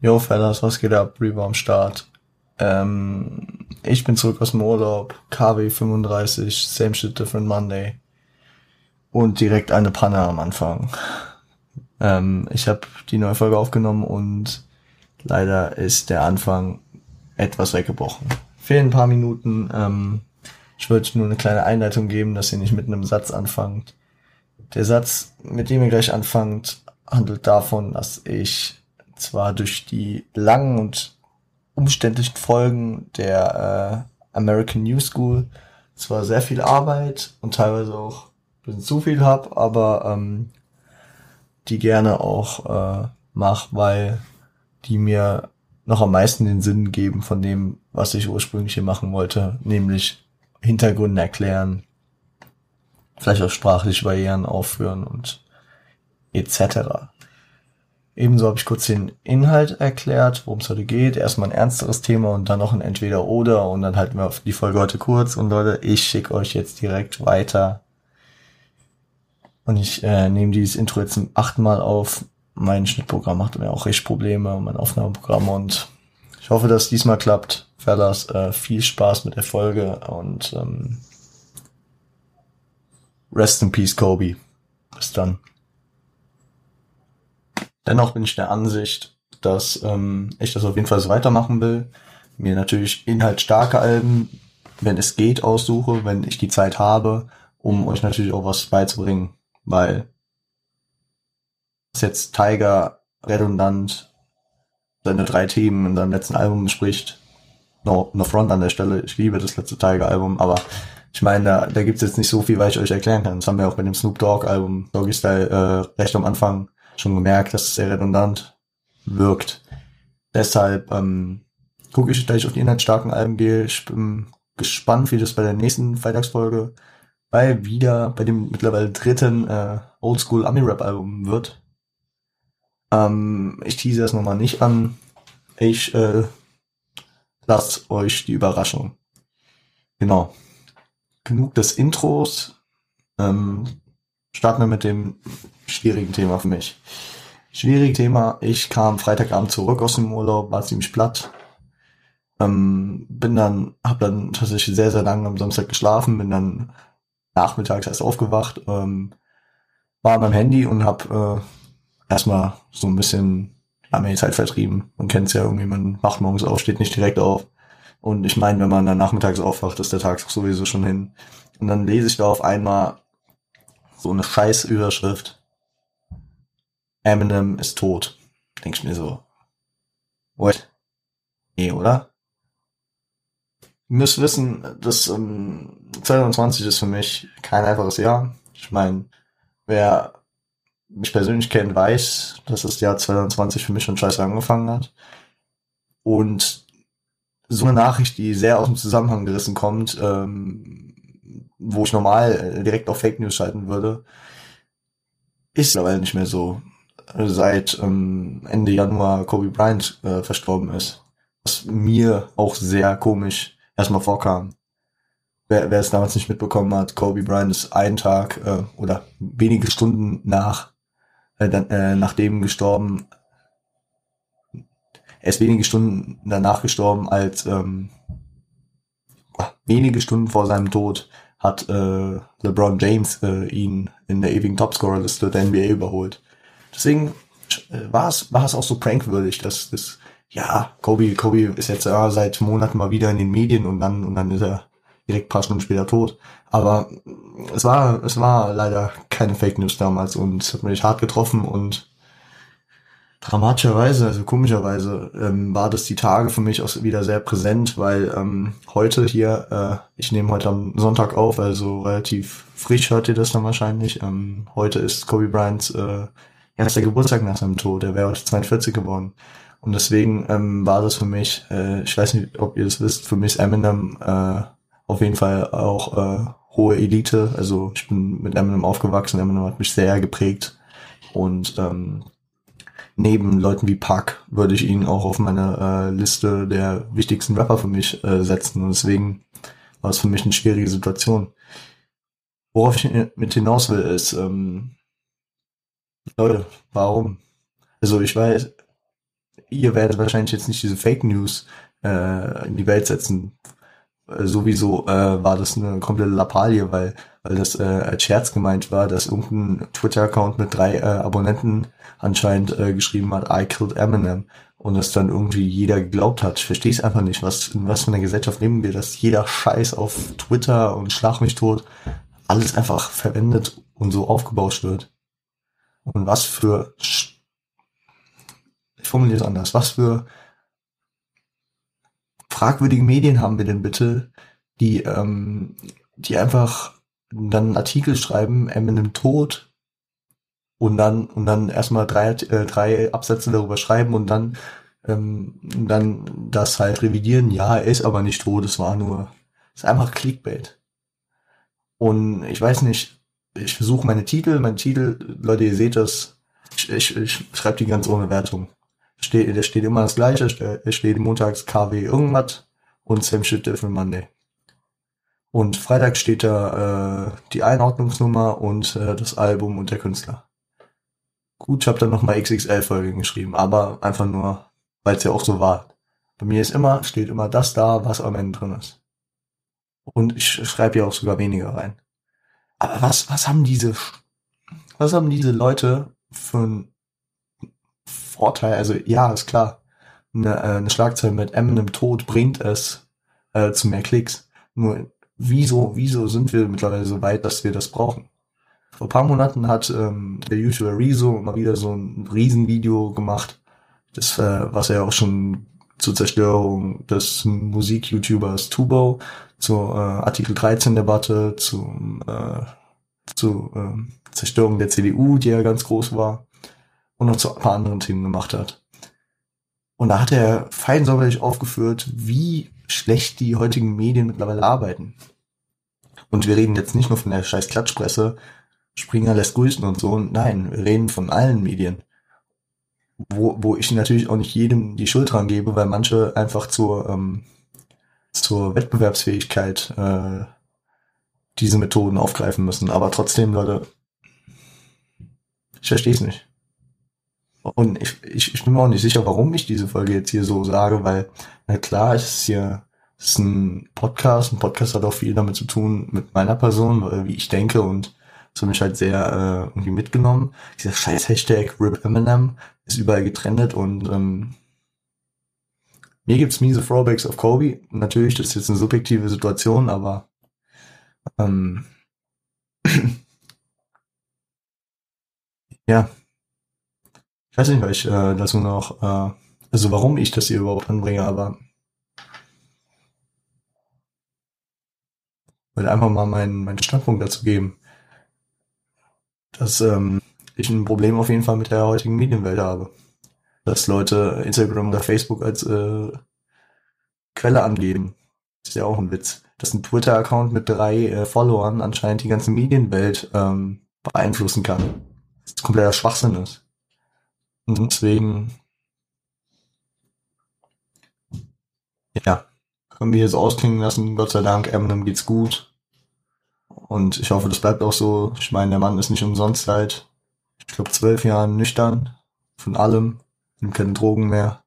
Jo, Fellas, was geht ab? Reaver am Start. Ähm, ich bin zurück aus dem Urlaub. KW 35, same shit, different Monday. Und direkt eine Panne am Anfang. Ähm, ich habe die neue Folge aufgenommen und leider ist der Anfang etwas weggebrochen. Fehlen ein paar Minuten. Ähm, ich wollte nur eine kleine Einleitung geben, dass ihr nicht mit einem Satz anfangt. Der Satz, mit dem ihr gleich anfangt, handelt davon, dass ich zwar durch die langen und umständlichen Folgen der äh, American New School zwar sehr viel Arbeit und teilweise auch ein bisschen zu viel hab, aber ähm, die gerne auch äh, mache, weil die mir noch am meisten den Sinn geben von dem, was ich ursprünglich hier machen wollte, nämlich Hintergründe erklären, vielleicht auch sprachliche Barrieren aufführen und etc. Ebenso habe ich kurz den Inhalt erklärt, worum es heute geht. Erstmal ein ernsteres Thema und dann noch ein Entweder-Oder und dann halten wir die Folge heute kurz. Und Leute, ich schicke euch jetzt direkt weiter. Und ich äh, nehme dieses Intro jetzt zum achten Mal auf. Mein Schnittprogramm macht mir auch echt Probleme, mein Aufnahmeprogramm. Und ich hoffe, dass es diesmal klappt. Fellas, äh, viel Spaß mit der Folge und ähm, Rest in Peace, Kobe. Bis dann. Dennoch bin ich der Ansicht, dass ähm, ich das auf jeden Fall so weitermachen will. Mir natürlich inhaltsstarke Alben, wenn es geht, aussuche, wenn ich die Zeit habe, um euch natürlich auch was beizubringen. Weil was jetzt Tiger redundant seine drei Themen in seinem letzten Album bespricht, no, no front an der Stelle, ich liebe das letzte Tiger-Album, aber ich meine, da, da gibt's jetzt nicht so viel, was ich euch erklären kann. Das haben wir auch bei dem Snoop Dogg-Album, Doggy Style, äh, recht am Anfang schon gemerkt, dass es sehr redundant wirkt. Deshalb ähm, gucke ich, dass ich auf die inhaltsstarken Alben gehe. Ich bin gespannt, wie das bei der nächsten Freitagsfolge bei wieder bei dem mittlerweile dritten äh, Oldschool Ami Rap Album wird. Ähm, ich tease es nochmal nicht an. Ich äh, lasst euch die Überraschung. Genau. Genug des Intros. Ähm, starten wir mit dem schwierigen Thema für mich. Schwieriges Thema. Ich kam Freitagabend zurück aus dem Urlaub, war ziemlich platt. Ähm, bin dann, habe dann tatsächlich sehr, sehr lange am Samstag geschlafen, bin dann nachmittags erst aufgewacht, ähm, war meinem Handy und habe äh, erstmal so ein bisschen ja, mir die Zeit vertrieben. Man kennt es ja irgendwie, man wacht morgens auf, steht nicht direkt auf. Und ich meine, wenn man dann nachmittags aufwacht, ist der Tag sowieso schon hin. Und dann lese ich da auf einmal so eine scheiß Überschrift. Eminem ist tot. Denk ich mir so. What? Nee, oder? Ihr müsst wissen, dass ähm, 2020 ist für mich kein einfaches Jahr. Ich meine, wer mich persönlich kennt, weiß, dass das Jahr 2020 für mich schon scheiße angefangen hat. Und so eine Nachricht, die sehr aus dem Zusammenhang gerissen kommt, ähm, wo ich normal äh, direkt auf Fake News schalten würde, ist mittlerweile nicht mehr so. Seit ähm, Ende Januar Kobe Bryant äh, verstorben ist. Was mir auch sehr komisch erstmal vorkam. Wer, wer es damals nicht mitbekommen hat, Kobe Bryant ist einen Tag äh, oder wenige Stunden nach äh, dann, äh, nachdem gestorben. Er ist wenige Stunden danach gestorben, als ähm, wenige Stunden vor seinem Tod hat äh, LeBron James äh, ihn in der ewigen Topscorer-Liste der NBA überholt. Deswegen äh, war es war es auch so prankwürdig, dass das ja Kobe Kobe ist jetzt ja seit Monaten mal wieder in den Medien und dann und dann ist er direkt paar Stunden später tot. Aber es war es war leider keine Fake News damals und es hat mich hart getroffen und dramatischerweise, also komischerweise, ähm, war das die Tage für mich auch wieder sehr präsent, weil ähm, heute hier, äh, ich nehme heute am Sonntag auf, also relativ frisch hört ihr das dann wahrscheinlich. Ähm, heute ist Kobe Bryants äh, erster Geburtstag nach seinem Tod, er wäre heute 42 geworden. Und deswegen ähm, war das für mich, äh, ich weiß nicht, ob ihr das wisst, für mich Eminem äh, auf jeden Fall auch äh, hohe Elite. Also ich bin mit Eminem aufgewachsen, Eminem hat mich sehr geprägt. Und ähm, neben Leuten wie Park würde ich ihn auch auf meine äh, Liste der wichtigsten Rapper für mich äh, setzen. Und deswegen war es für mich eine schwierige Situation. Worauf ich mit hinaus will, ist, ähm, Leute, warum? Also ich weiß, ihr werdet wahrscheinlich jetzt nicht diese Fake News äh, in die Welt setzen. Äh, sowieso äh, war das eine komplette Lappalie, weil, weil das äh, als Scherz gemeint war, dass irgendein Twitter-Account mit drei äh, Abonnenten anscheinend äh, geschrieben hat, I killed Eminem. Und es dann irgendwie jeder geglaubt hat. Ich verstehe es einfach nicht. Was, in was für einer Gesellschaft leben wir, dass jeder Scheiß auf Twitter und Schlag mich tot alles einfach verwendet und so aufgebauscht wird. Und was für, ich formuliere es anders, was für fragwürdige Medien haben wir denn bitte, die, ähm, die einfach dann einen Artikel schreiben, Eminem tot und dann und dann erstmal drei, äh, drei Absätze darüber schreiben und dann ähm, dann das halt revidieren. Ja, er ist aber nicht tot, es war nur, es ist einfach Clickbait. Und ich weiß nicht, ich versuche meine Titel, meine Titel, Leute, ihr seht das, ich, ich, ich schreibe die ganz ohne Wertung. Steht, da steht immer das Gleiche, es steht montags KW irgendwas und Same Shit Different Monday. Und Freitag steht da äh, die Einordnungsnummer und äh, das Album und der Künstler. Gut, ich habe dann nochmal XXL-Folgen geschrieben, aber einfach nur, weil es ja auch so war. Bei mir ist immer, steht immer das da, was am Ende drin ist. Und ich schreibe ja auch sogar weniger rein. Aber was, was haben diese, was haben diese Leute für einen Vorteil? Also ja, ist klar. Eine, äh, eine Schlagzeile mit Eminem Tod bringt es äh, zu mehr Klicks. Nur wieso, wieso sind wir mittlerweile so weit, dass wir das brauchen? Vor ein paar Monaten hat ähm, der YouTuber Rezo mal wieder so ein Riesenvideo gemacht, das, äh, was er auch schon zur Zerstörung des Musik-YouTubers Tubo zur äh, Artikel 13 Debatte, zum, äh, zu äh, Zerstörung der CDU, die ja ganz groß war, und noch zu ein paar anderen Themen gemacht hat. Und da hat er fein säuberlich aufgeführt, wie schlecht die heutigen Medien mittlerweile arbeiten. Und wir reden jetzt nicht nur von der scheiß Klatschpresse, Springer lässt grüßen und so. Nein, wir reden von allen Medien. Wo, wo ich natürlich auch nicht jedem die Schuld dran gebe, weil manche einfach zur ähm, zur Wettbewerbsfähigkeit äh, diese Methoden aufgreifen müssen. Aber trotzdem, Leute, ich verstehe es nicht. Und ich, ich, ich bin mir auch nicht sicher, warum ich diese Folge jetzt hier so sage, weil, na klar, es ist hier es ist ein Podcast. Ein Podcast hat auch viel damit zu tun mit meiner Person, wie ich denke und so mich halt sehr äh, irgendwie mitgenommen. Dieser scheiß Hashtag Rip Eminem ist überall getrennt und ähm, mir gibt's miese Throwbacks auf Kobe. Natürlich, das ist jetzt eine subjektive Situation, aber ähm, ja. Ich weiß nicht, weil ich äh, dazu noch, äh, also warum ich das hier überhaupt anbringe, aber will einfach mal meinen, meinen Standpunkt dazu geben, dass ähm, ich ein Problem auf jeden Fall mit der heutigen Medienwelt habe dass Leute Instagram oder Facebook als äh, Quelle angeben. ist ja auch ein Witz. Dass ein Twitter-Account mit drei äh, Followern anscheinend die ganze Medienwelt ähm, beeinflussen kann. Das kompletter Schwachsinn ist. Und deswegen, ja, können wir jetzt ausklingen lassen. Gott sei Dank, Eminem geht's gut. Und ich hoffe, das bleibt auch so. Ich meine, der Mann ist nicht umsonst seit, ich glaube, zwölf Jahren nüchtern. Von allem nimmt keine Drogen mehr.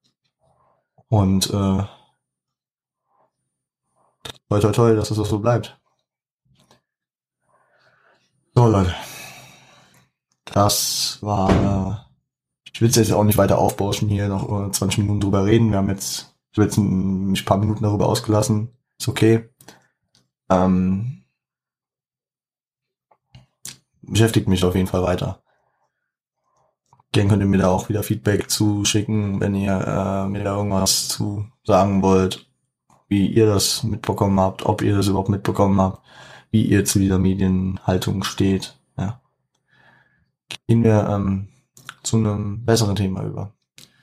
Und äh, toi toi toi, dass es auch so bleibt. So, Leute. Das war. Äh, ich will es jetzt auch nicht weiter aufbauschen, hier noch 20 Minuten drüber reden. Wir haben jetzt, ich habe jetzt ein, paar Minuten darüber ausgelassen. Ist okay. Ähm, beschäftigt mich auf jeden Fall weiter. Gerne könnt ihr mir da auch wieder Feedback zuschicken, wenn ihr äh, mir da irgendwas zu sagen wollt, wie ihr das mitbekommen habt, ob ihr das überhaupt mitbekommen habt, wie ihr zu dieser Medienhaltung steht. Ja. Gehen wir ähm, zu einem besseren Thema über.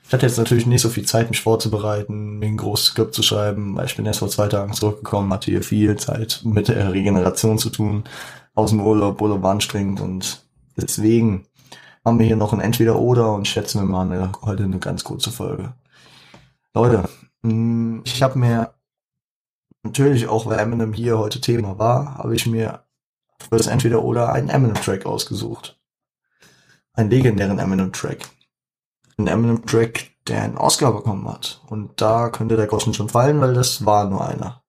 Ich hatte jetzt natürlich nicht so viel Zeit, mich vorzubereiten, mir ein großes Skript zu schreiben, weil ich bin erst vor zwei Tagen zurückgekommen, hatte hier viel Zeit mit der Regeneration zu tun, aus dem Urlaub, Urlaub war anstrengend und deswegen haben wir hier noch ein Entweder-Oder und schätzen wir mal eine, heute eine ganz kurze Folge. Leute, mm, ich habe mir natürlich auch, weil Eminem hier heute Thema war, habe ich mir für das Entweder-Oder einen Eminem-Track ausgesucht. Einen legendären Eminem-Track. Ein Eminem-Track, der einen Oscar bekommen hat. Und da könnte der Groschen schon fallen, weil das war nur einer.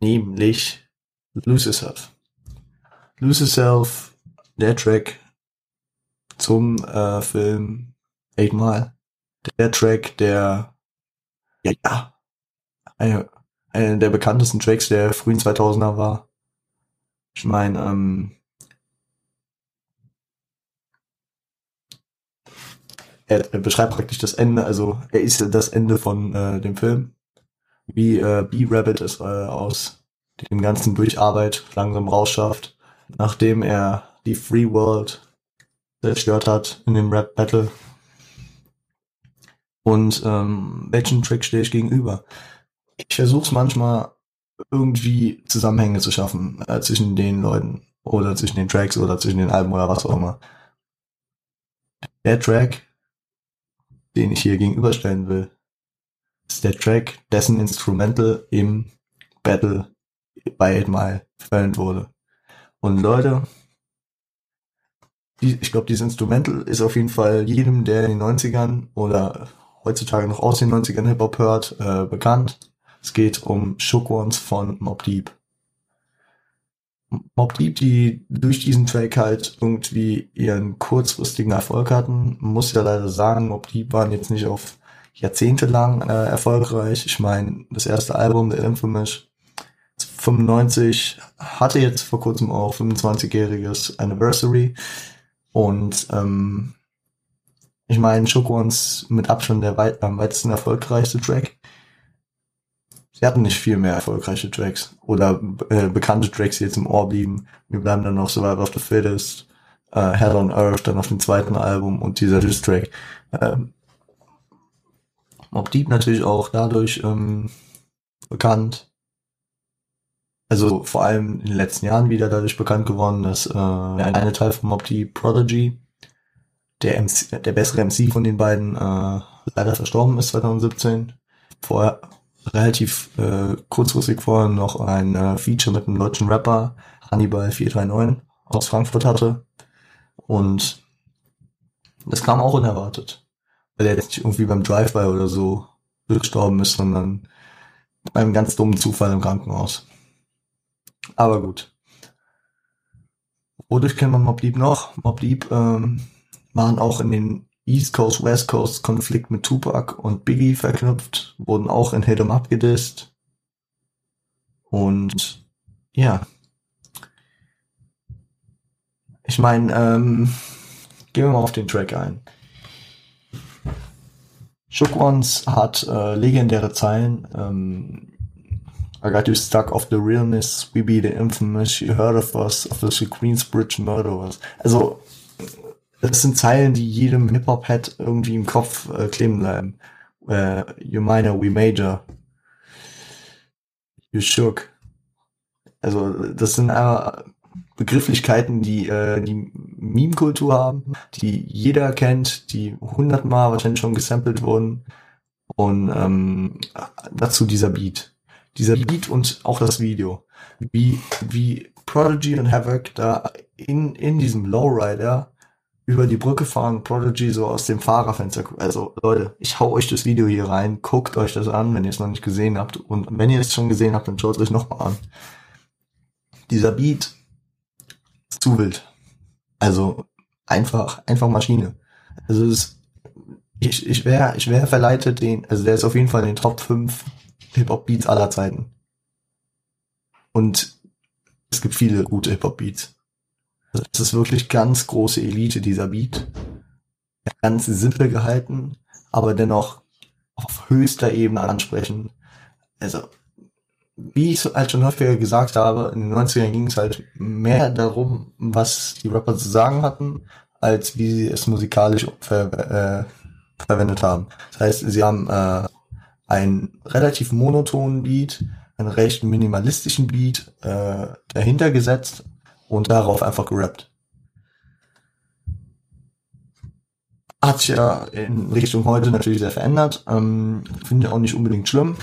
Nämlich Lose Yourself. Lose Yourself, der Track zum äh, Film Eight Mile. Der Track, der ja, ja eine, einer der bekanntesten Tracks der frühen 2000er war. Ich meine, ähm, er, er beschreibt praktisch das Ende, also er ist das Ende von äh, dem Film, wie äh, B-Rabbit es äh, aus dem ganzen Durcharbeit langsam rausschafft, nachdem er die Free World zerstört hat in dem Rap Battle. Und ähm, welchen Trick stehe ich gegenüber? Ich versuche es manchmal irgendwie Zusammenhänge zu schaffen äh, zwischen den Leuten oder zwischen den Tracks oder zwischen den Alben oder was auch immer. Der Track den ich hier gegenüberstellen will, ist der Track, dessen Instrumental im Battle bei 8 Mile verwendet wurde. Und Leute, die, ich glaube, dieses Instrumental ist auf jeden Fall jedem, der in den 90ern oder heutzutage noch aus den 90ern Hip-Hop hört, äh, bekannt. Es geht um Shook Ones von Mob Deep. Mob Deep, die durch diesen Track halt irgendwie ihren kurzfristigen Erfolg hatten. Muss ja leider sagen, Mob Deep waren jetzt nicht auf Jahrzehnte lang äh, erfolgreich. Ich meine, das erste Album, der Infamous 95, hatte jetzt vor kurzem auch 25-jähriges Anniversary. Und ähm, ich meine, Shook Ones mit Abstand der weit, am weitesten erfolgreichste Track. Sie hatten nicht viel mehr erfolgreiche Tracks oder äh, bekannte Tracks, die jetzt im Ohr blieben. Wir bleiben dann noch Survival of the Fittest, äh, Hell on Earth, dann auf dem zweiten Album und dieser Diss-Track. Ähm, Mob Deep natürlich auch dadurch ähm, bekannt. Also vor allem in den letzten Jahren wieder dadurch bekannt geworden, dass äh, eine Teil von Mob Deep, Prodigy, der, MC, der bessere MC von den beiden, äh, leider verstorben ist 2017. Vorher relativ äh, kurzfristig vorher noch ein äh, Feature mit einem deutschen Rapper, Hannibal 439 aus Frankfurt hatte. Und das kam auch unerwartet. Weil er jetzt nicht irgendwie beim Drive-By oder so gestorben ist, sondern beim ganz dummen Zufall im Krankenhaus. Aber gut. Wodurch kennt man Mob Deep noch? Mob Deep ähm, waren auch in den East Coast, West Coast Konflikt mit Tupac und Biggie verknüpft, wurden auch in Hit 'em Up gedisst. Und ja. Ich meine, ähm, gehen wir mal auf den Track ein. Shook Ones hat äh, legendäre Zeilen. Ähm, I got you stuck off the realness, we be the infamous, you heard of us, of the Queensbridge murderers. Also das sind Zeilen, die jedem Hip-Hop-Head irgendwie im Kopf äh, kleben bleiben. Äh, you minor, we major. You shook. Also das sind einfach Begrifflichkeiten, die äh, die Meme-Kultur haben, die jeder kennt, die hundertmal wahrscheinlich schon gesampelt wurden. Und ähm, dazu dieser Beat. Dieser Beat und auch das Video. Wie, wie Prodigy und Havoc da in, in diesem Lowrider über die Brücke fahren, Prodigy so aus dem Fahrerfenster. Also Leute, ich hau euch das Video hier rein, guckt euch das an, wenn ihr es noch nicht gesehen habt. Und wenn ihr es schon gesehen habt, dann schaut es euch nochmal an. Dieser Beat ist zu wild. Also einfach, einfach Maschine. Also es, ich, ich wäre ich wär verleitet, den, also der ist auf jeden Fall in den Top 5 Hip-Hop-Beats aller Zeiten. Und es gibt viele gute Hip-Hop-Beats. Das ist wirklich ganz große Elite, dieser Beat. Ganz simpel gehalten, aber dennoch auf höchster Ebene ansprechen. Also, wie ich halt schon häufiger gesagt habe, in den 90ern ging es halt mehr darum, was die Rapper zu sagen hatten, als wie sie es musikalisch ver äh, verwendet haben. Das heißt, sie haben äh, einen relativ monotonen Beat, einen recht minimalistischen Beat äh, dahinter gesetzt, und darauf einfach gerappt. Hat sich ja in Richtung heute natürlich sehr verändert. Ähm, Finde ich auch nicht unbedingt schlimm.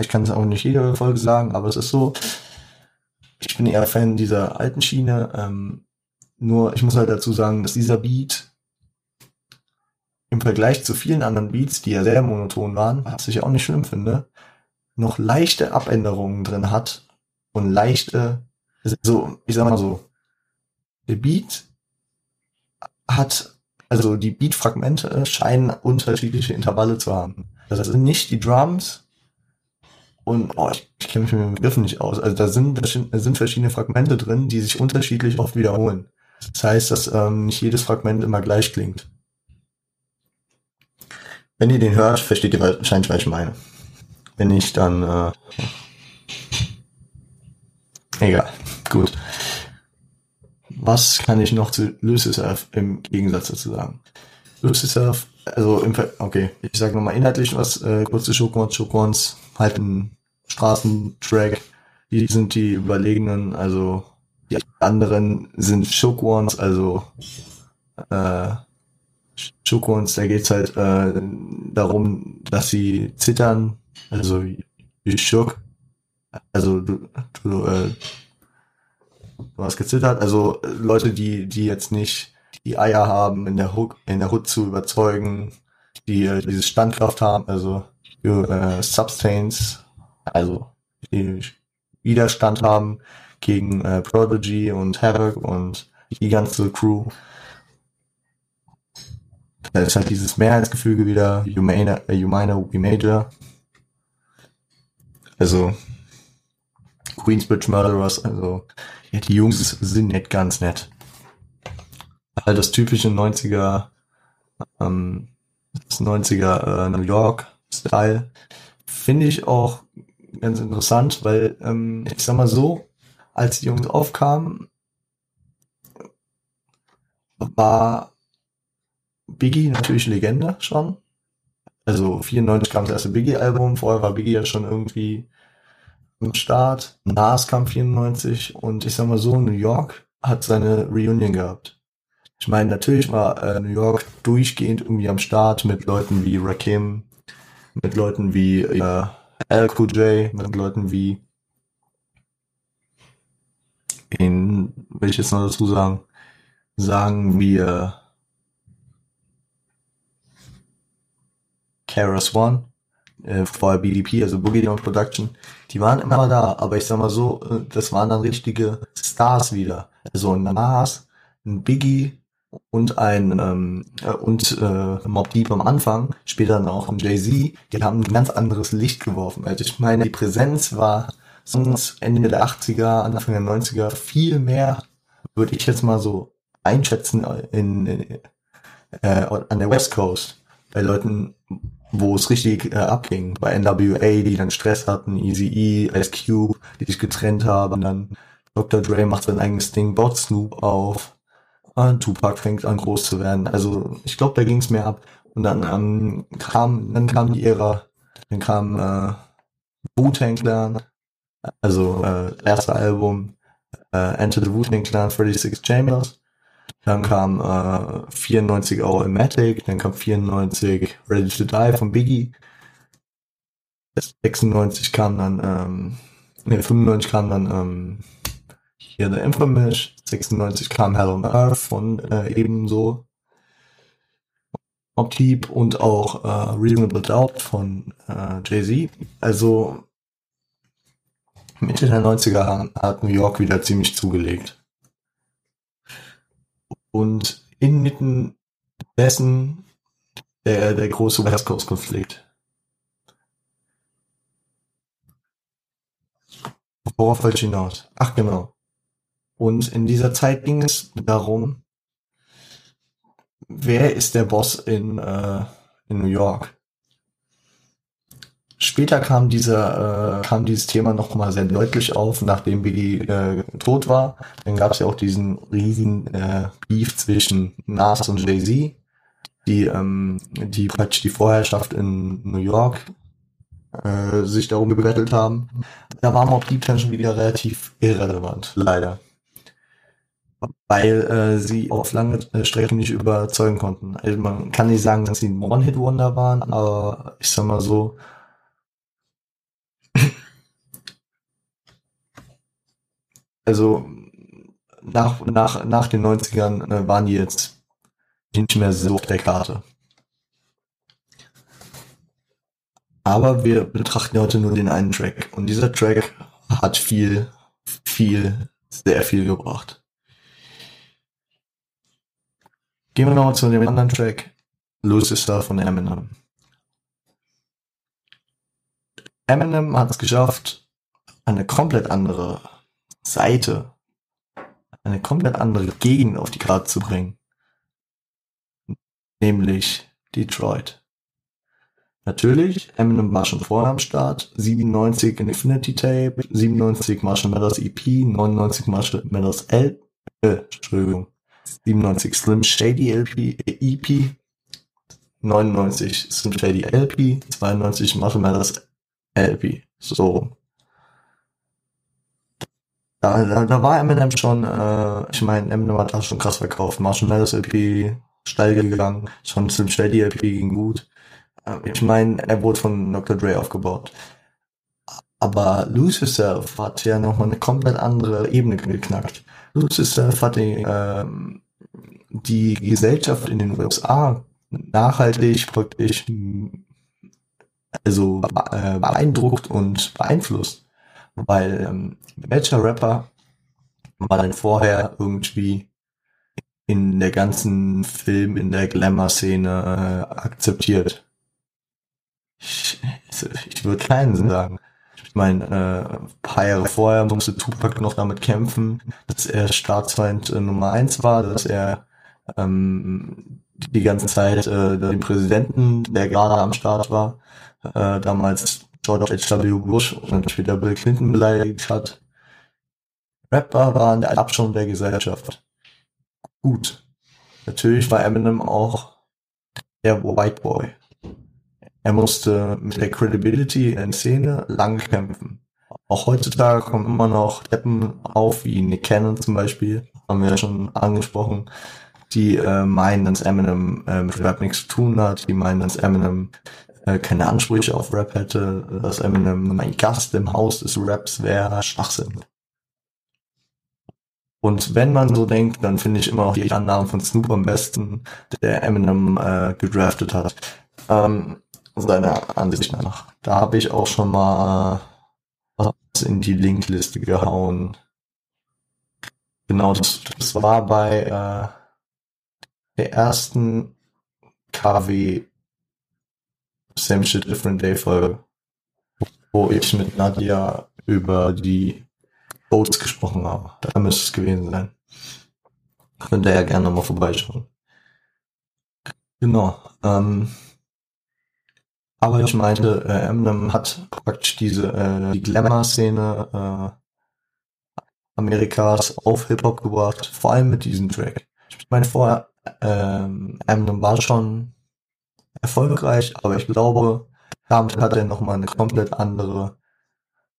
Ich kann es auch nicht jede Folge sagen, aber es ist so. Ich bin eher Fan dieser alten Schiene. Ähm, nur ich muss halt dazu sagen, dass dieser Beat im Vergleich zu vielen anderen Beats, die ja sehr monoton waren, was ich auch nicht schlimm finde, noch leichte Abänderungen drin hat und leichte, so, ich sag mal so, der Beat hat, also die Beat-Fragmente scheinen unterschiedliche Intervalle zu haben. Das sind nicht die Drums und oh, ich, ich kenne mich mit den Begriffen nicht aus. Also da sind, da sind verschiedene Fragmente drin, die sich unterschiedlich oft wiederholen. Das heißt, dass ähm, nicht jedes Fragment immer gleich klingt. Wenn ihr den hört, versteht ihr wahrscheinlich, was ich meine. Wenn nicht, dann äh, egal. Gut. Was kann ich noch zu Lucisurf im Gegensatz dazu sagen? Lucisurf, also im Ver okay, ich sage nochmal inhaltlich was, äh, kurze Schokons, Schokons, halt ein Straßentrack, die sind die überlegenen, also die anderen sind Shook Ones, also äh, Shook Ones, da geht's halt äh, darum, dass sie zittern, also wie Shook, also du, du, äh, du hast gezittert, also Leute, die die jetzt nicht die Eier haben, in der Hook, in der Hood zu überzeugen, die äh, diese Standkraft haben, also äh, Substance, also die Widerstand haben, gegen äh, Prodigy und Havoc und die ganze Crew. Da ist halt dieses Mehrheitsgefüge wieder, you minor, minor, we major. Also Queensbridge Murderers, also ja, die Jungs sind nicht ganz nett. Halt das typische 90er, ähm, das 90er äh, New York Style. Finde ich auch ganz interessant, weil ähm, ich sag mal so, als die Jungs aufkamen, war Biggie natürlich Legende schon. Also 94 kam das erste Biggie-Album, vorher war Biggie ja schon irgendwie am Start. Nas kam 94 und ich sag mal so, New York hat seine Reunion gehabt. Ich meine, natürlich war äh, New York durchgehend irgendwie am Start mit Leuten wie Rakim, mit Leuten wie äh, LQJ, mit Leuten wie in, will ich jetzt noch dazu sagen, sagen wir Keras One, äh, vorher BDP, also Boogie Down Production, die waren immer da, aber ich sag mal so, äh, das waren dann richtige Stars wieder. Also ein Nas, ein Biggie und ein ähm, äh, und äh, Mob Deep am Anfang, später dann auch ein Jay-Z, die haben ein ganz anderes Licht geworfen. Also ich meine, die Präsenz war sonst Ende der 80er, Anfang der 90er viel mehr, würde ich jetzt mal so einschätzen, in, in äh, an der West Coast. Bei Leuten, wo es richtig äh, abging. Bei NWA, die dann Stress hatten, Easy E, Ice Cube, die sich getrennt haben, dann Dr. Dre macht sein eigenes Ding, baut Snoop auf, und Tupac fängt an groß zu werden. Also ich glaube, da ging es mehr ab. Und dann ähm, kam, dann kam die Ära, dann kam äh, Wu-Tang Clan, also äh, erste Album äh, Enter the Wu-Tang Clan 36 Chambers. Dann kam äh, 94 Automatic, dann kam 94 Ready to Die von Biggie. 96 kam dann, ähm, ne, 95 kam dann ähm, hier The Infamous, 96 kam Hell on Earth von äh, ebenso Optip und auch äh, Reasonable Doubt von äh, Jay-Z. Also Mitte der 90er hat New York wieder ziemlich zugelegt. Und inmitten dessen der, der große West Coast Konflikt. Worauf wollte ich hinaus? Ach genau. Und in dieser Zeit ging es darum, wer ist der Boss in, äh, in New York? Später kam dieser, äh, kam dieses Thema nochmal sehr deutlich auf, nachdem Biggie äh, tot war. Dann gab es ja auch diesen riesigen äh, Beef zwischen Nas und Jay-Z, die, ähm, die praktisch die Vorherrschaft in New York äh, sich darum gebettelt haben. Da war Mob Deep dann schon wieder relativ irrelevant, leider. Weil äh, sie auf lange Strecken nicht überzeugen konnten. Also man kann nicht sagen, dass sie ein One-Hit-Wonder waren, aber ich sag mal so, also nach, nach, nach den 90ern äh, waren die jetzt nicht mehr so auf der Karte. Aber wir betrachten heute nur den einen Track. Und dieser Track hat viel, viel, sehr viel gebracht. Gehen wir nochmal zu dem anderen Track. Lucifer von Eminem. Eminem hat es geschafft, eine komplett andere Seite, eine komplett andere Gegend auf die Karte zu bringen. Nämlich Detroit. Natürlich, Eminem war schon vorher am Start, 97 in Infinity Tape, 97 Marshall Mathers EP, 99 Marshall Mathers L, äh, Entschuldigung, 97 Slim Shady LP, EP, 99 Slim Shady LP, 92 Marshall Mathers LP, so. Da, da, da war Eminem schon, äh, ich meine, Eminem hat auch schon krass verkauft, Marshall Mathers LP, steil gegangen, schon Slim Shady LP ging gut, ähm, ich meine, er wurde von Dr. Dre aufgebaut. Aber Lose Yourself hat ja nochmal eine komplett andere Ebene geknackt. Lose Yourself hat die, ähm, die Gesellschaft in den USA nachhaltig wirklich also äh, beeindruckt und beeinflusst. Weil ähm, welcher Rapper war denn vorher irgendwie in der ganzen Film, in der Glamour-Szene äh, akzeptiert? Ich, ich würde keinen sagen. Ich meine, äh, ein paar Jahre vorher musste Tupac noch damit kämpfen, dass er Staatsfeind äh, Nummer eins war, dass er ähm, die ganze Zeit äh, den Präsidenten, der gerade am Start war, äh, damals George H.W. Bush und später Bill Clinton beleidigt hat. Rapper waren der Abschirm der Gesellschaft. Gut. Natürlich war Eminem auch der White Boy. Er musste mit der Credibility in der Szene lang kämpfen. Auch heutzutage kommen immer noch Deppen auf, wie Nick Cannon zum Beispiel, haben wir ja schon angesprochen, die äh, meinen, dass Eminem äh, mit Rap nichts zu tun hat, die meinen, dass Eminem äh, keine Ansprüche auf Rap hätte, dass Eminem ein Gast im Haus des Raps wäre, Schwachsinn. Und wenn man so denkt, dann finde ich immer noch die Annahmen von Snoop am besten, der Eminem äh, gedraftet hat. Ähm, seiner Ansicht nach. Da habe ich auch schon mal was in die Linkliste gehauen. Genau, das, das war bei äh, der ersten KW Same Shit Different Day Folge, wo ich mit Nadia über die Boats gesprochen habe. Da müsste es gewesen sein. Könnt ihr ja gerne mal vorbeischauen. Genau. Ähm, aber ich meinte, äh, Eminem hat praktisch diese äh, die Glamour-Szene äh, Amerikas auf Hip-Hop gebracht, vor allem mit diesem Track. Ich meine, vorher ähm, Eminem war schon erfolgreich, aber ich glaube, damit hat er nochmal eine komplett andere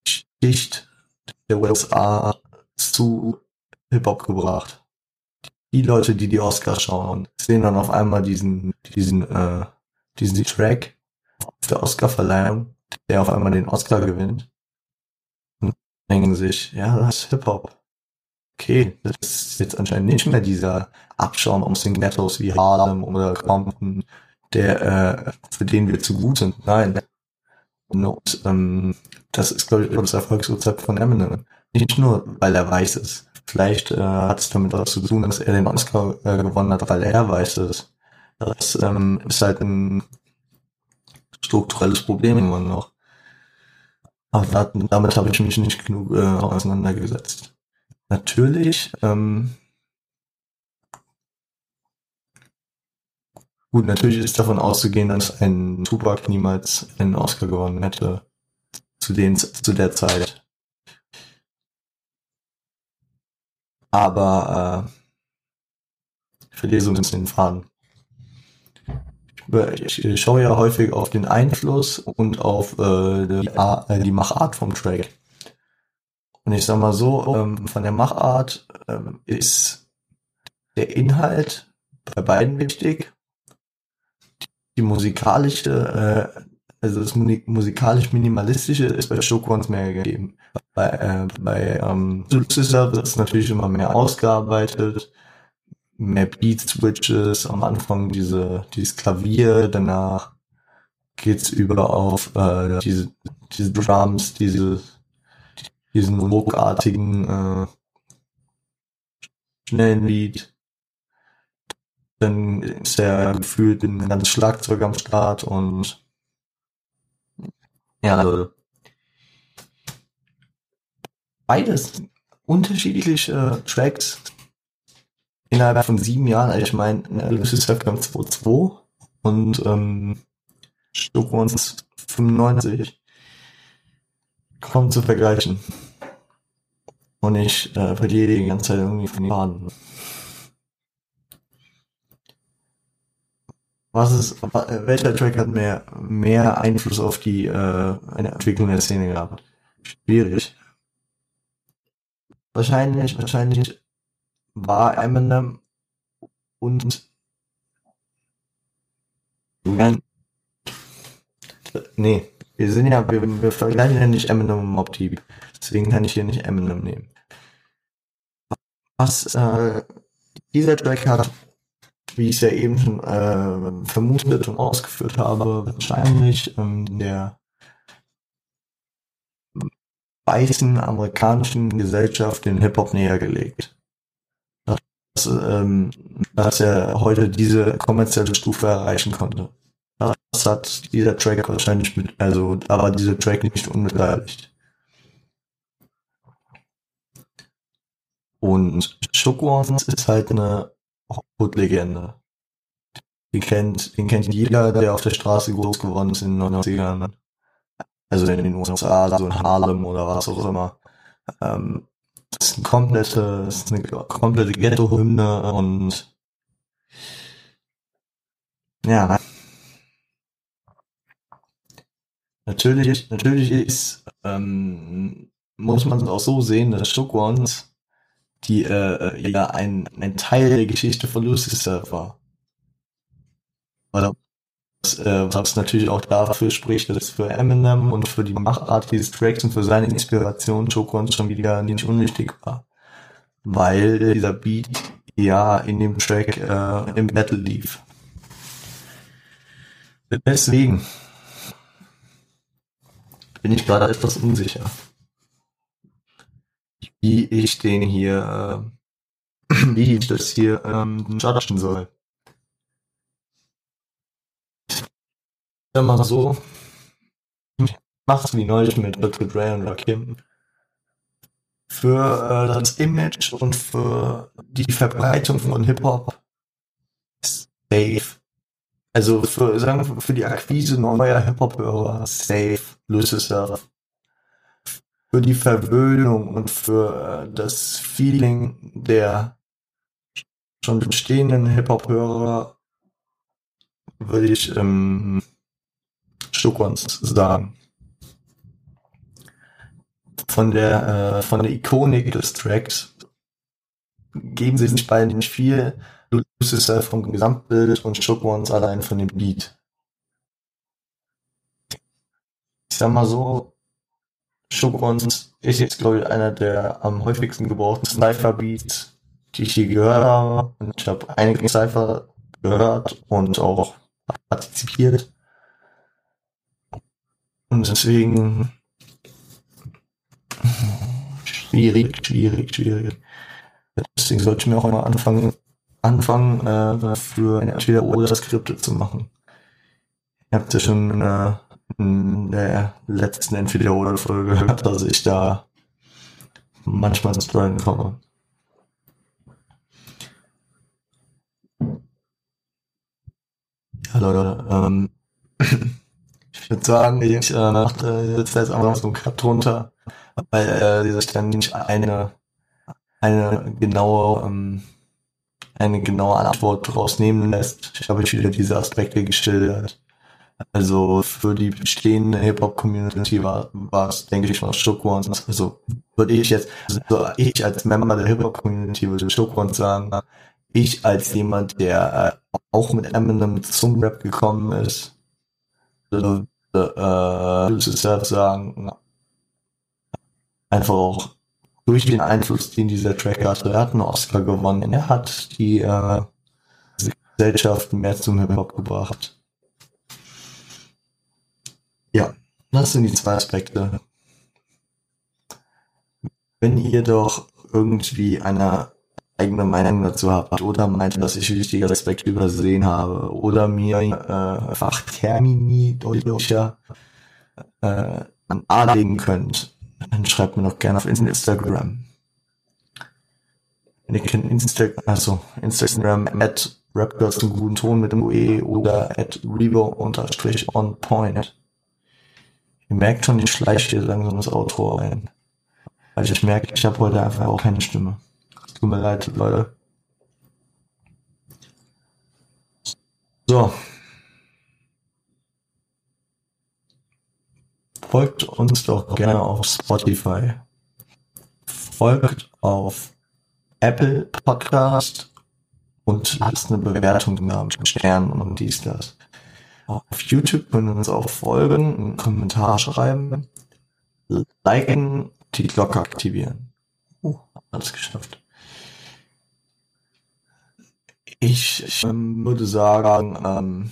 Schicht der USA zu Hip-Hop gebracht. Die Leute, die die Oscars schauen, sehen dann auf einmal diesen, diesen, äh, diesen Track auf der Oscar-Verleihung, der auf einmal den Oscar gewinnt. Und denken sich, ja, das ist Hip-Hop. Okay, das ist jetzt anscheinend nicht mehr dieser Abschaum aus den Ghettos wie Harlem oder Compton, der, äh, für den wir zu gut sind. Nein. Und ähm, das ist, glaube ich, das Erfolgsrezept von Eminem. Nicht nur, weil er weiß ist. Vielleicht äh, hat es damit was zu tun, dass er den Oscar äh, gewonnen hat, weil er weiß ist. Das ähm, ist halt ein strukturelles Problem immer noch. Aber damit habe ich mich nicht genug äh, auseinandergesetzt. Natürlich, ähm, gut, natürlich ist davon auszugehen, dass ein Tupac niemals einen Oscar gewonnen hätte zu, den, zu der Zeit. Aber äh, ich verliere so ein bisschen den Faden ich schaue ja häufig auf den Einfluss und auf äh, die, äh, die Machart vom Track. Und ich sag mal so, ähm, von der Machart ähm, ist der Inhalt bei beiden wichtig. Die musikalische, äh, also das musikalisch minimalistische ist bei Showcorns mehr gegeben. Bei, äh, bei ähm, Lucifer wird es natürlich immer mehr ausgearbeitet mehr Beat Switches, am Anfang diese, dieses Klavier, danach geht's über auf äh, diese, diese Drums, diese, diesen ruckartigen, äh, schnellen Beat. Dann ist er gefühlt ein ganzes Schlagzeug am Start und ja, also beides unterschiedliche Tracks innerhalb von sieben Jahren. Also ich meine, Lucius kam 2.2 und ähm, Stuck uns 95 kaum zu vergleichen. Und ich äh, verliere die ganze Zeit irgendwie von den Faden. Was ist, welcher Track hat mehr, mehr Einfluss auf die äh, eine Entwicklung der Szene gehabt? Schwierig. Wahrscheinlich, wahrscheinlich war Eminem und Nee, wir sind ja, wir, wir vergleichen ja nicht Eminem und Mob Deep. Deswegen kann ich hier nicht Eminem nehmen. Was äh, dieser Track hat, wie ich es ja eben schon äh, vermutet und ausgeführt habe, wahrscheinlich ähm, der weißen amerikanischen Gesellschaft den Hip-Hop näher gelegt. Dass, ähm, dass er heute diese kommerzielle Stufe erreichen konnte. Das hat dieser Track wahrscheinlich mit, also aber dieser Track nicht unbeteiligt. Und Schokowans ist halt eine Hood-Legende. Den kennt, den kennt jeder, der auf der Straße groß geworden ist in den 90ern. Also in den USA, so in Harlem oder was auch immer. Ähm, das ist eine komplette, eine komplette Ghetto-Hymne und ja, Natürlich, natürlich ist, ähm, muss man es auch so sehen, dass Shook Ones die äh, ja ein, ein Teil der Geschichte von Lucifer war. Oder was, äh, was natürlich auch dafür spricht, dass für Eminem und für die Machart dieses Tracks und für seine Inspiration Shook Ones schon wieder nicht unwichtig war. Weil dieser Beat ja in dem Track äh, im Battle lief. Deswegen bin ich gerade etwas unsicher, wie ich den hier, äh, wie ich das hier ähm, judgen soll. Ja, mal so, ich mach's wie neulich mit Dr. Dre und Rakim. Für äh, das Image und für die Verbreitung von Hip-Hop safe also für, sagen wir, für die Akquise neuer Hip-Hop-Hörer safe, Lucifer. Für die Verwöhnung und für äh, das Feeling der schon bestehenden Hip-Hop-Hörer würde ich ähm, Stuckons sagen. Von der, äh, von der Ikonik des Tracks geben sie sich beiden nicht viel Lucifer vom Gesamtbild und Ones allein von dem Beat. Ich sag mal so, Shook Ones ist jetzt, glaube ich, einer der am häufigsten gebrauchten Cypher-Beats, die ich je gehört habe. Ich habe einige Cypher gehört und auch partizipiert. Und deswegen schwierig, schwierig, schwierig. Deswegen sollte ich mir auch immer anfangen, anfangen, äh, für entweder oder Skripte zu machen. Ihr habt ja schon äh, in der letzten entweder oder Folge gehört, dass ich da manchmal ins Struggeln komme. Ja, Leute, ähm, ich würde sagen, ich äh, mache jetzt einfach so einen Cut drunter, weil äh, dieser Stern nicht eine, eine genaue ähm, eine genaue Antwort daraus nehmen lässt. Ich habe wieder diese Aspekte geschildert. Also für die bestehende Hip-Hop-Community war, es, denke ich Shook Ones. Also würde ich jetzt, also ich als Member der Hip-Hop-Community würde Shook Ones sagen, ich als jemand, der äh, auch mit Eminem zum Rap gekommen ist, würde äh, sagen, einfach auch durch den Einfluss, den dieser Track hatte. Er hat einen Oscar gewonnen. Er hat die äh, Gesellschaft mehr zum Hip-Hop gebracht. Das sind die zwei Aspekte. Wenn ihr doch irgendwie eine eigene Meinung dazu habt oder meint, dass ich wichtige Aspekte übersehen habe oder mir äh, Fachtermini deutlicher äh, anlegen könnt, dann schreibt mir doch gerne auf Instagram. Ihr kennt Instagram, also Instagram at Rapgirls guten Ton mit dem UE oder at Revo unterstrich on point. Ihr merkt schon, ich schleiche hier langsam das Outro rein. Weil ich merke, ich habe heute einfach auch keine Stimme. Tut mir leid, Leute. So. Folgt uns doch gerne auf Spotify. Folgt auf Apple Podcast und lasst eine Bewertung da mit Sternen und dies, das. Auf YouTube können wir uns auch folgen, einen Kommentar schreiben, liken, die Glocke aktivieren. Oh, alles geschafft. Ich, ich ähm, würde sagen, ähm,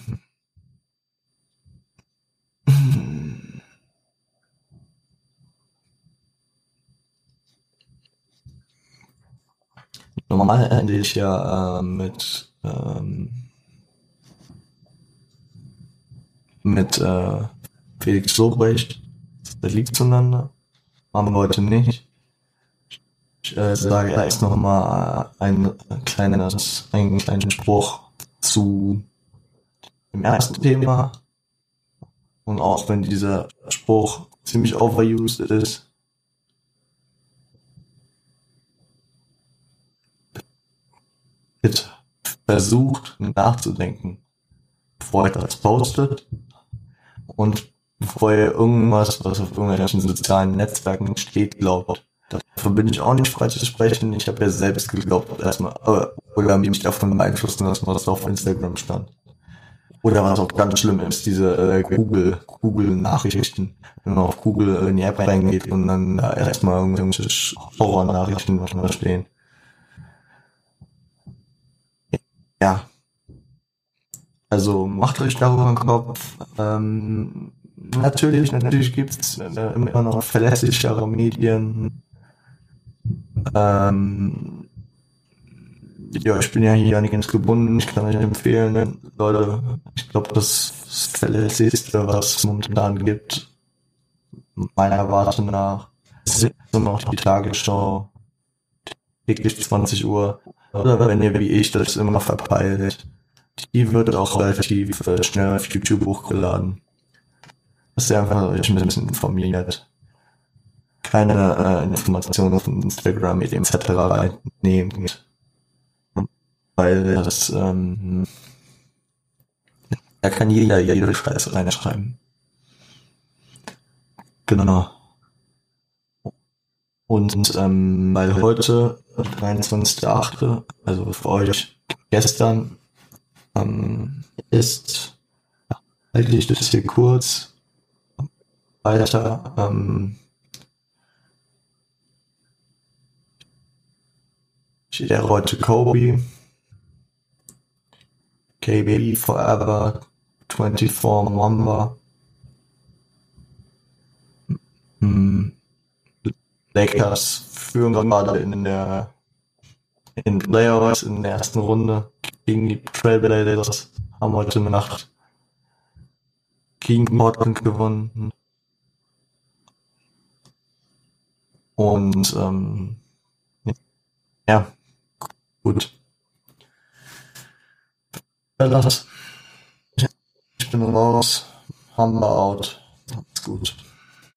normal ende ich ja äh, mit ähm, mit äh, Felix Sobrecht. Das liegt zueinander. Machen wir heute nicht. Ich äh, sage erst noch mal ein kleines, einen kleinen Spruch zu dem ersten Thema. Und auch wenn dieser Spruch ziemlich overused ist, bitte versucht nachzudenken, bevor ihr das postet und bevor ihr irgendwas, was auf irgendwelchen sozialen Netzwerken steht, glaubt. Dafür bin ich auch nicht frei zu sprechen. Ich habe ja selbst geglaubt, erstmal, oder mich davon beeinflussen lassen, was auf Instagram stand. Oder was auch ganz schlimm ist, diese äh, Google, Google-Nachrichten. Wenn man auf Google in die App reingeht und dann äh, erstmal irgendwelche Horror-Nachrichten da stehen. Ja. Also macht euch darüber einen Kopf. Ähm, natürlich, natürlich gibt's äh, immer noch verlässlichere Medien. Ähm, ja, ich bin ja hier nicht ganz gebunden. Ich kann euch empfehlen, Leute, ich glaube, das Verlässlichste, was es momentan gibt, meiner Erwartung nach, immer noch die Tagesschau. Täglich 20 Uhr. Oder wenn ihr wie ich das immer verpeilt. Die wird auch relativ schnell auf YouTube hochgeladen. Dass ihr einfach euch ein bisschen informiert. Keine äh, Informationen von Instagram, etc. reinnehmen weil das, ähm, da kann jeder jede Scheiße reinschreiben. Genau. Und ähm, weil heute, 23.8., also für euch gestern, ähm, ist, ja, halte ich das hier kurz weiter, ähm, steht ja heute Kobe, KB Forever, 24 Mamba. Hm. Lakers führen gerade in der in Playoffs in der ersten Runde gegen die Trailblazers haben heute Nacht gegen Portland gewonnen. Und ähm, ja, gut. Ich bin raus. Hammer out. Macht's gut.